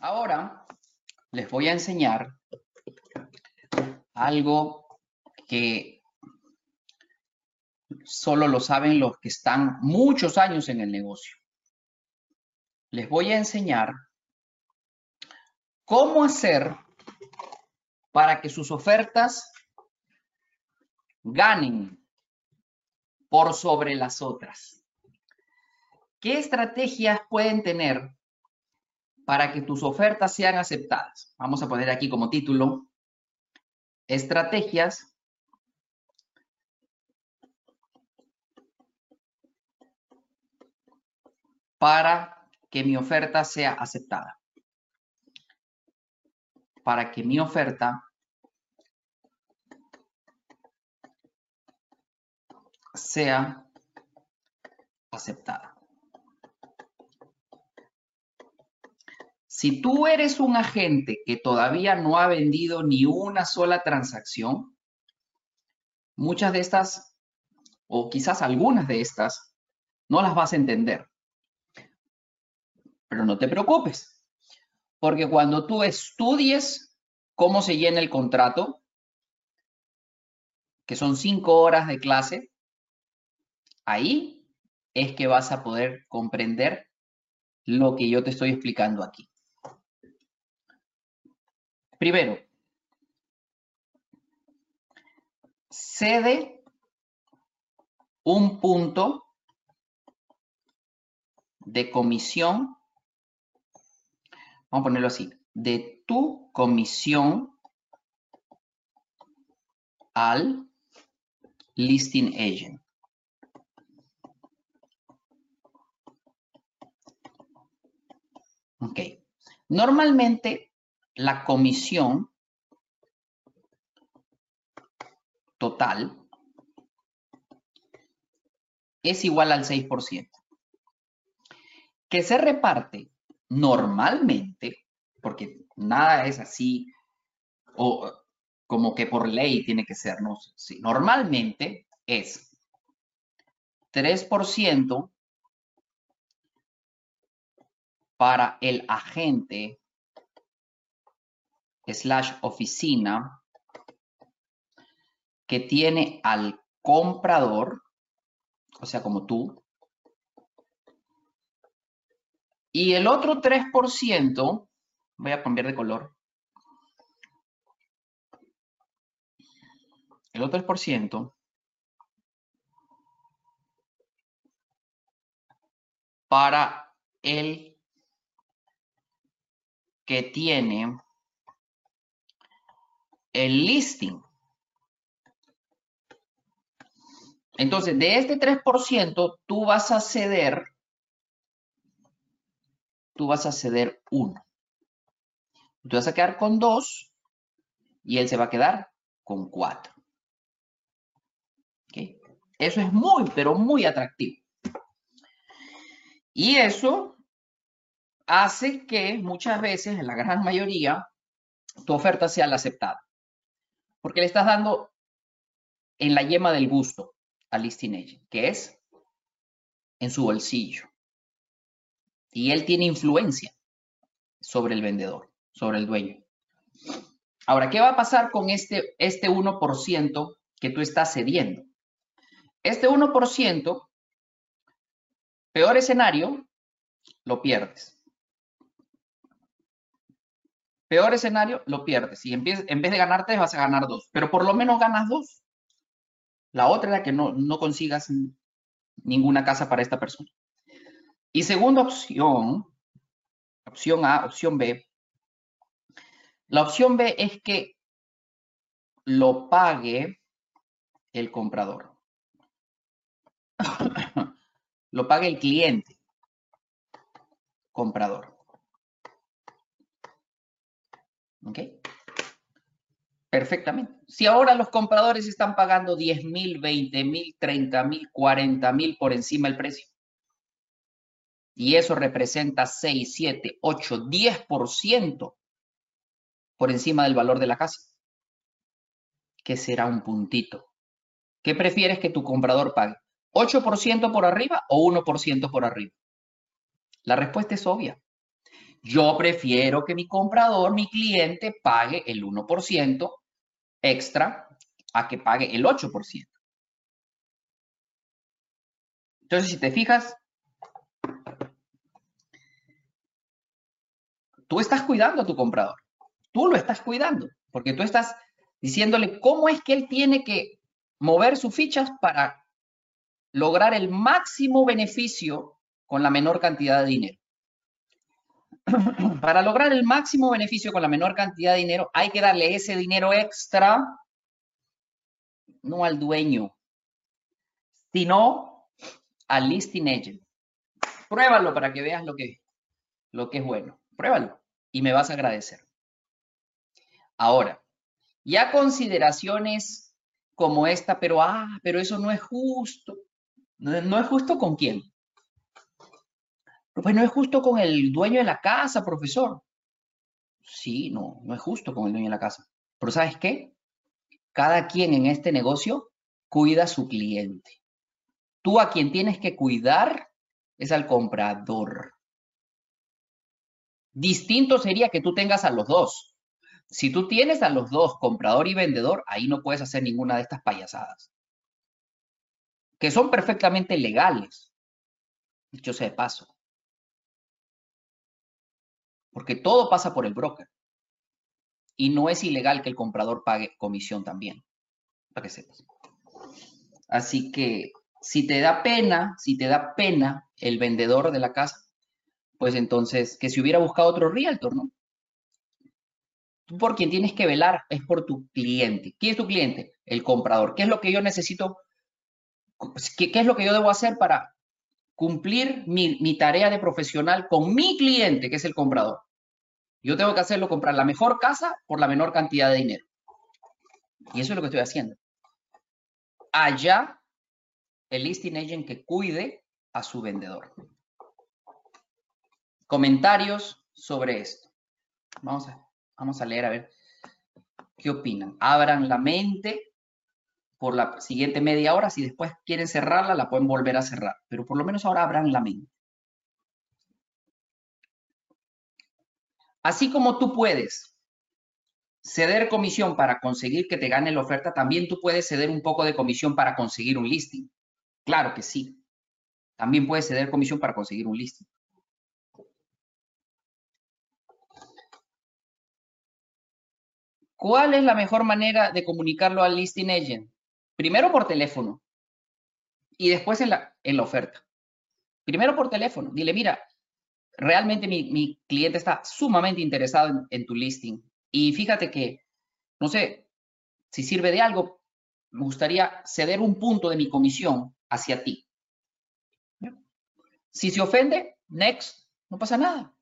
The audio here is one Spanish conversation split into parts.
Ahora les voy a enseñar algo que solo lo saben los que están muchos años en el negocio. Les voy a enseñar cómo hacer para que sus ofertas ganen por sobre las otras. ¿Qué estrategias pueden tener para que tus ofertas sean aceptadas? Vamos a poner aquí como título, estrategias para que mi oferta sea aceptada. Para que mi oferta sea aceptada. Si tú eres un agente que todavía no ha vendido ni una sola transacción, muchas de estas, o quizás algunas de estas, no las vas a entender. Pero no te preocupes, porque cuando tú estudies cómo se llena el contrato, que son cinco horas de clase, ahí es que vas a poder comprender lo que yo te estoy explicando aquí. Primero, cede un punto de comisión, vamos a ponerlo así, de tu comisión al listing agent. Ok. Normalmente la comisión total es igual al 6%, que se reparte normalmente, porque nada es así, o como que por ley tiene que ser, no, normalmente es 3% para el agente slash oficina que tiene al comprador, o sea, como tú, y el otro 3%, voy a cambiar de color, el otro 3% para el que tiene el listing. Entonces, de este 3%, tú vas a ceder, tú vas a ceder 1. Tú vas a quedar con 2 y él se va a quedar con 4. Eso es muy, pero muy atractivo. Y eso hace que muchas veces, en la gran mayoría, tu oferta sea la aceptada. Porque le estás dando en la yema del gusto al listing agent, que es en su bolsillo. Y él tiene influencia sobre el vendedor, sobre el dueño. Ahora, ¿qué va a pasar con este, este 1% que tú estás cediendo? Este 1%, peor escenario, lo pierdes. Peor escenario, lo pierdes. Y en vez, de ganar tres, vas a ganar dos. Pero por lo menos ganas dos. La otra era que no consigas ninguna casa para esta persona. Y segunda opción, opción A, opción B. La opción B es que lo pague el comprador. lo pague el cliente comprador. ¿Ok? Perfectamente. Si ahora los compradores están pagando 10 mil, 20 mil, 30 mil, 40 mil por encima del precio, y eso representa 6, 7, 8, 10% por encima del valor de la casa, ¿qué será un puntito? ¿Qué prefieres que tu comprador pague? ¿8% por arriba o 1% por arriba? La respuesta es obvia. Yo prefiero que mi comprador, mi cliente, pague el 1% extra a que pague el 8%. Entonces, si te fijas, tú estás cuidando a tu comprador. Tú lo estás cuidando, porque tú estás diciéndole cómo es que él tiene que mover sus fichas para lograr el máximo beneficio con la menor cantidad de dinero. Para lograr el máximo beneficio con la menor cantidad de dinero, hay que darle ese dinero extra, no al dueño, sino al listing agent. Pruébalo para que veas lo que, lo que es bueno. Pruébalo y me vas a agradecer. Ahora, ya consideraciones como esta, pero ah, pero eso no es justo. No, es justo con quién. Pues no es justo con el dueño de la casa, profesor. Sí, no, no es justo con el dueño de la casa. Pero ¿sabes qué? Cada quien en este negocio cuida a su cliente. Tú a quien tienes que cuidar es al comprador. Distinto sería que tú tengas a los dos. Si tú tienes a los dos, comprador y vendedor, ahí no puedes hacer ninguna de estas payasadas. Que son perfectamente legales. Dicho sea de paso. Porque todo pasa por el broker. Y no es ilegal que el comprador pague comisión también. Para que sepas. Así que si te da pena, si te da pena el vendedor de la casa, pues entonces que si hubiera buscado otro realtor, ¿no? Tú por quien tienes que velar es por tu cliente. ¿Quién es tu cliente? El comprador. ¿Qué es lo que yo necesito? ¿Qué, es lo que yo debo hacer para cumplir mi, tarea de profesional con mi cliente, que es el comprador? Yo tengo que hacerlo comprar la mejor casa por la menor cantidad de dinero. Y eso es lo que estoy haciendo. Allá, el listing agent que cuide a su vendedor comentarios sobre esto. Vamos a, vamos a leer a ver qué opinan. Abran la mente por la siguiente media hora. Si después quieren cerrarla, la pueden volver a cerrar. Pero por lo menos ahora abran la mente. Así como tú puedes ceder comisión para conseguir que te gane la oferta, también tú puedes ceder un poco de comisión para conseguir un listing. Claro que sí. También puedes ceder comisión para conseguir un listing. ¿Cuál es la mejor manera de comunicarlo al listing agent? Primero por teléfono y después en la, en oferta. Primero por teléfono. Dile, mira, realmente mi, cliente está sumamente interesado en, tu listing y fíjate que, no sé, si sirve de algo, me gustaría ceder un punto de mi comisión hacia ti. Si se ofende, next, no pasa nada.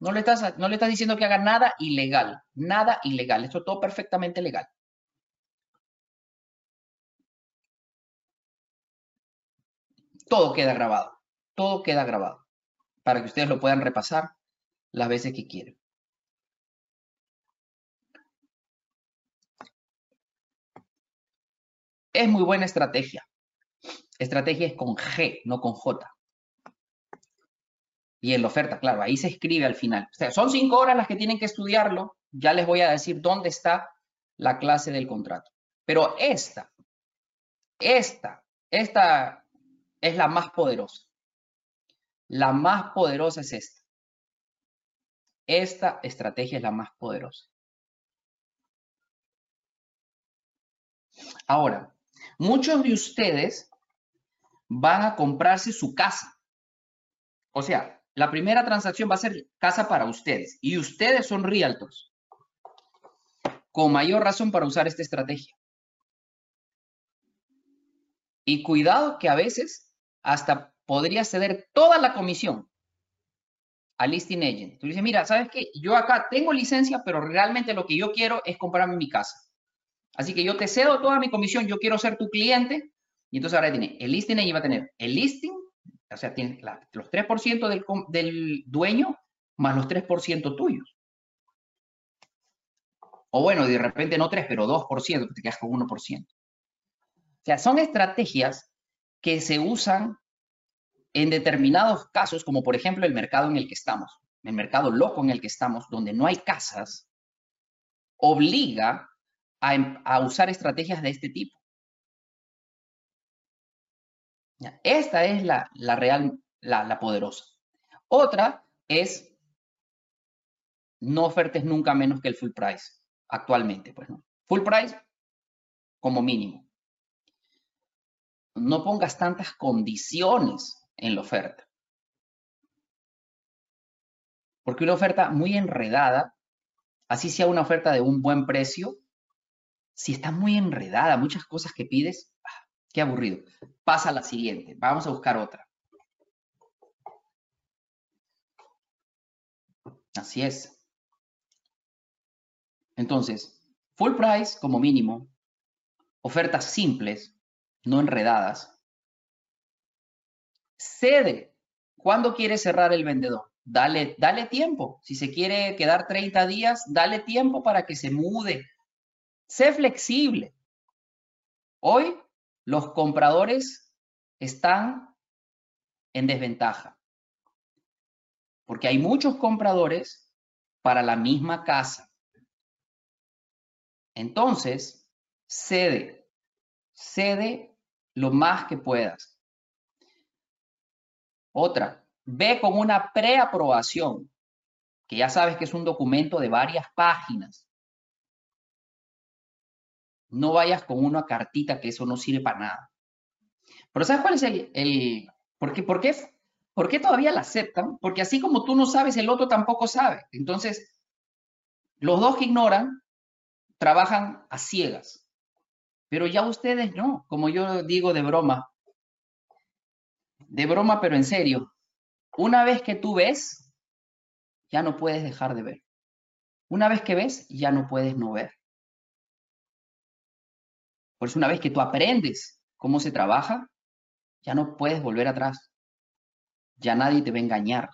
No le, estás, no le estás diciendo que haga nada ilegal, nada ilegal. Esto es todo perfectamente legal. Todo queda grabado, todo queda grabado para que ustedes lo puedan repasar las veces que quieran. Es muy buena estrategia. Estrategia es con G, no con J y en la oferta, claro, ahí se escribe al final. O sea, son cinco horas las que tienen que estudiarlo. Ya les voy a decir dónde está la clase del contrato. Pero esta, esta, esta es la más poderosa. La más poderosa es esta. Esta estrategia es la más poderosa. Ahora, muchos de ustedes van a comprarse su casa. O sea, la primera transacción va a ser casa para ustedes y ustedes son realtors. Con mayor razón para usar esta estrategia. Y cuidado que a veces hasta podría ceder toda la comisión al listing agent. Tú le dices, mira, ¿sabes qué? Yo acá tengo licencia, pero realmente lo que yo quiero es comprarme mi casa. Así que yo te cedo toda mi comisión, yo quiero ser tu cliente. Y entonces ahora tiene, el listing agent va a tener el listing o sea, tiene los 3% del, del dueño más los 3% tuyos. O bueno, de repente no 3, pero 2%, te quedas con 1%. O sea, son estrategias que se usan en determinados casos, como por ejemplo el mercado en el que estamos. el mercado loco en el que estamos, donde no hay casas, obliga a, usar estrategias de este tipo. Esta es la, real, la, la poderosa. Otra es no ofertes nunca menos que el full price actualmente, pues no. Full price como mínimo. No pongas tantas condiciones en la oferta. Porque una oferta muy enredada, así sea una oferta de un buen precio, si está muy enredada, muchas cosas que pides, ah, qué aburrido. Pasa a la siguiente. Vamos a buscar otra. Así es. Entonces, full price como mínimo, ofertas simples, no enredadas. Cede. ¿Cuándo quiere cerrar el vendedor? Dale, dale tiempo. Si se quiere quedar 30 días, dale tiempo para que se mude. Sé flexible. Hoy los compradores están en desventaja. Porque hay muchos compradores para la misma casa. Entonces, cede, cede lo más que puedas. Otra, ve con una preaprobación, que ya sabes que es un documento de varias páginas. No vayas con una cartita que eso no sirve para nada. Pero ¿sabes cuál es el... el ¿por, qué, por, qué, ¿Por qué todavía la aceptan? Porque así como tú no sabes, el otro tampoco sabe. Entonces, los dos que ignoran trabajan a ciegas. Pero ya ustedes no, como yo digo de broma, de broma pero en serio, una vez que tú ves, ya no puedes dejar de ver. Una vez que ves, ya no puedes no ver. Por eso una vez que tú aprendes cómo se trabaja, ya no puedes volver atrás. Ya nadie te va a engañar.